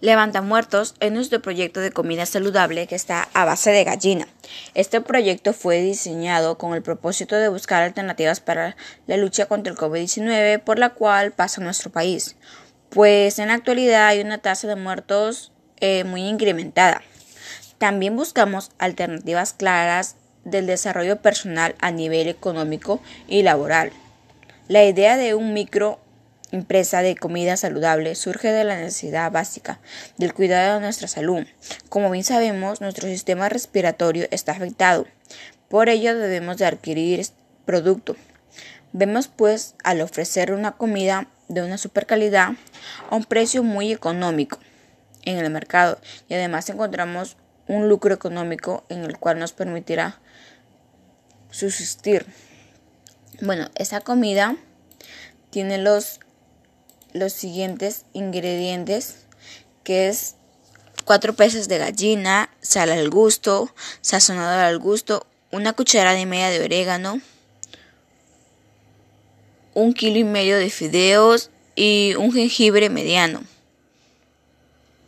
Levanta Muertos es nuestro proyecto de comida saludable que está a base de gallina. Este proyecto fue diseñado con el propósito de buscar alternativas para la lucha contra el COVID-19 por la cual pasa nuestro país, pues en la actualidad hay una tasa de muertos eh, muy incrementada. También buscamos alternativas claras del desarrollo personal a nivel económico y laboral. La idea de un micro empresa de comida saludable surge de la necesidad básica del cuidado de nuestra salud. Como bien sabemos, nuestro sistema respiratorio está afectado. Por ello debemos de adquirir producto. Vemos pues al ofrecer una comida de una super calidad a un precio muy económico en el mercado y además encontramos un lucro económico en el cual nos permitirá subsistir. Bueno, esa comida tiene los los siguientes ingredientes, que es cuatro peces de gallina, sal al gusto, sazonador al gusto, una cucharada y media de orégano, un kilo y medio de fideos y un jengibre mediano.